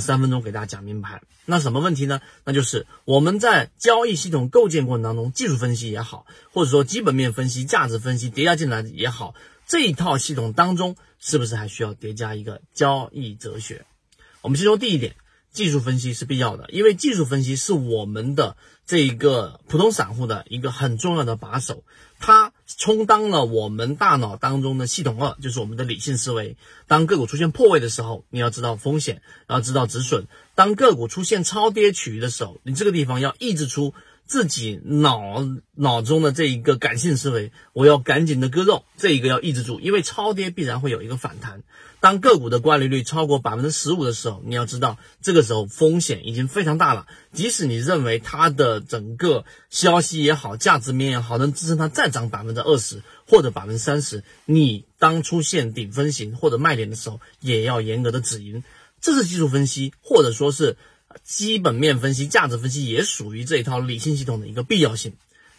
三分钟给大家讲明白。那什么问题呢？那就是我们在交易系统构建过程当中，技术分析也好，或者说基本面分析、价值分析叠加进来也好，这一套系统当中是不是还需要叠加一个交易哲学？我们先说第一点，技术分析是必要的，因为技术分析是我们的这一个普通散户的一个很重要的把手。它充当了我们大脑当中的系统二，就是我们的理性思维。当个股出现破位的时候，你要知道风险，要知道止损；当个股出现超跌区域的时候，你这个地方要抑制出。自己脑脑中的这一个感性思维，我要赶紧的割肉，这一个要抑制住，因为超跌必然会有一个反弹。当个股的乖离率超过百分之十五的时候，你要知道这个时候风险已经非常大了。即使你认为它的整个消息也好，价值面也好，能支撑它再涨百分之二十或者百分之三十，你当出现顶分型或者卖点的时候，也要严格的止盈。这是技术分析，或者说是。基本面分析、价值分析也属于这一套理性系统的一个必要性，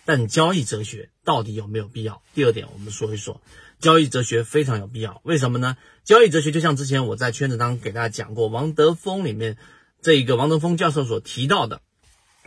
但交易哲学到底有没有必要？第二点，我们说一说交易哲学非常有必要。为什么呢？交易哲学就像之前我在圈子当中给大家讲过，王德峰里面这一个王德峰教授所提到的，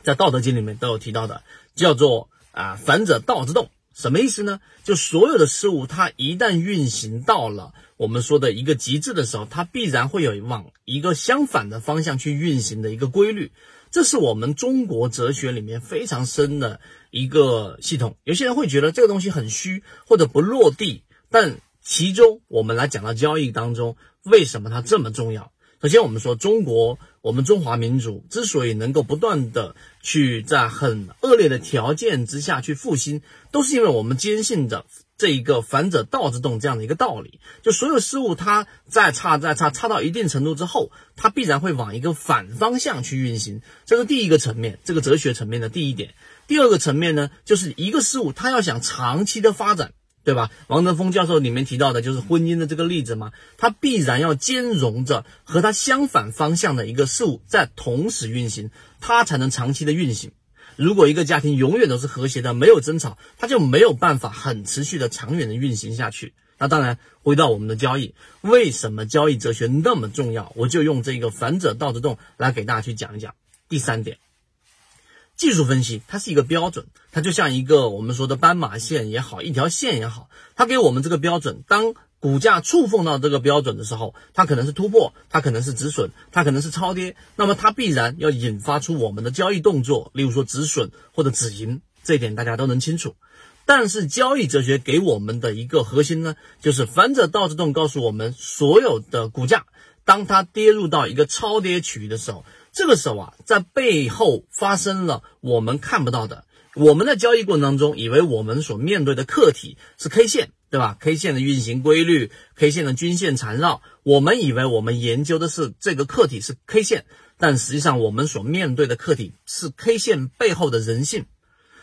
在《道德经》里面都有提到的，叫做啊“反者道之动”。什么意思呢？就所有的事物，它一旦运行到了我们说的一个极致的时候，它必然会有往一个相反的方向去运行的一个规律。这是我们中国哲学里面非常深的一个系统。有些人会觉得这个东西很虚或者不落地，但其中我们来讲到交易当中，为什么它这么重要？首先，我们说中国，我们中华民族之所以能够不断的去在很恶劣的条件之下去复兴，都是因为我们坚信着这一个“反者道之动”这样的一个道理。就所有事物，它再差再差，差到一定程度之后，它必然会往一个反方向去运行。这是第一个层面，这个哲学层面的第一点。第二个层面呢，就是一个事物，它要想长期的发展。对吧？王德峰教授里面提到的就是婚姻的这个例子嘛，它必然要兼容着和它相反方向的一个事物在同时运行，它才能长期的运行。如果一个家庭永远都是和谐的，没有争吵，它就没有办法很持续的长远的运行下去。那当然，回到我们的交易，为什么交易哲学那么重要？我就用这个反者道之动来给大家去讲一讲。第三点。技术分析它是一个标准，它就像一个我们说的斑马线也好，一条线也好，它给我们这个标准。当股价触碰到这个标准的时候，它可能是突破，它可能是止损，它可能是超跌，那么它必然要引发出我们的交易动作，例如说止损或者止盈，这一点大家都能清楚。但是交易哲学给我们的一个核心呢，就是反者道之动，告诉我们所有的股价，当它跌入到一个超跌区域的时候。这个时候啊，在背后发生了我们看不到的。我们在交易过程当中，以为我们所面对的客体是 K 线，对吧？K 线的运行规律，K 线的均线缠绕，我们以为我们研究的是这个客体是 K 线，但实际上我们所面对的客体是 K 线背后的人性。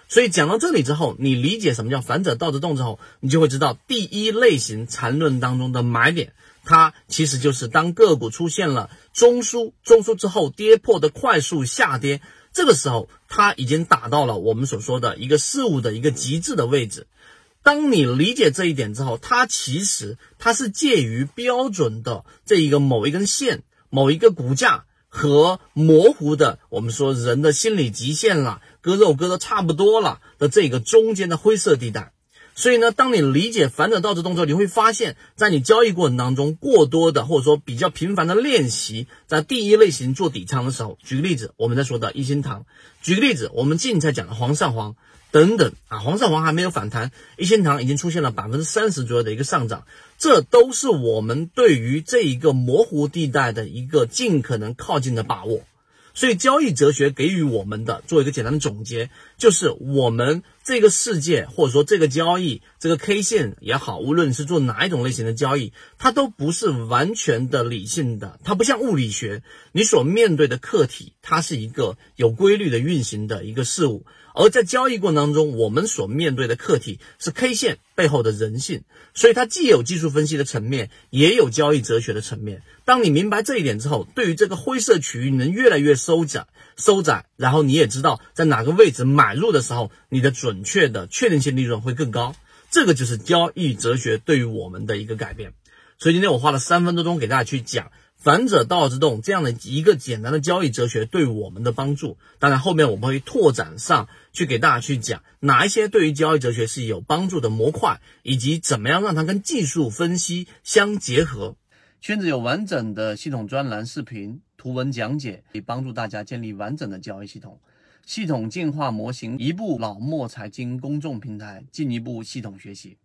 所以讲到这里之后，你理解什么叫反者道之动之后，你就会知道第一类型缠论当中的买点。它其实就是当个股出现了中枢，中枢之后跌破的快速下跌，这个时候它已经达到了我们所说的一个事物的一个极致的位置。当你理解这一点之后，它其实它是介于标准的这一个某一根线、某一个股价和模糊的我们说人的心理极限了，割肉割的差不多了的这个中间的灰色地带。所以呢，当你理解反转倒置动作，你会发现，在你交易过程当中，过多的或者说比较频繁的练习，在第一类型做底仓的时候，举个例子，我们在说的一心堂，举个例子，我们近才讲的煌上煌等等啊，煌上煌还没有反弹，一心堂已经出现了百分之三十左右的一个上涨，这都是我们对于这一个模糊地带的一个尽可能靠近的把握。所以，交易哲学给予我们的做一个简单的总结，就是我们这个世界或者说这个交易，这个 K 线也好，无论是做哪一种类型的交易，它都不是完全的理性的，它不像物理学，你所面对的客体，它是一个有规律的运行的一个事物。而在交易过程当中，我们所面对的客体是 K 线背后的人性，所以它既有技术分析的层面，也有交易哲学的层面。当你明白这一点之后，对于这个灰色区域能越来越收窄、收窄，然后你也知道在哪个位置买入的时候，你的准准确的确定性利润会更高。这个就是交易哲学对于我们的一个改变。所以今天我花了三分多钟给大家去讲反者道之动这样的一个简单的交易哲学对我们的帮助。当然，后面我们会拓展上去给大家去讲哪一些对于交易哲学是有帮助的模块，以及怎么样让它跟技术分析相结合。圈子有完整的系统专栏、视频、图文讲解，可以帮助大家建立完整的交易系统。系统进化模型，一步老墨财经公众平台，进一步系统学习。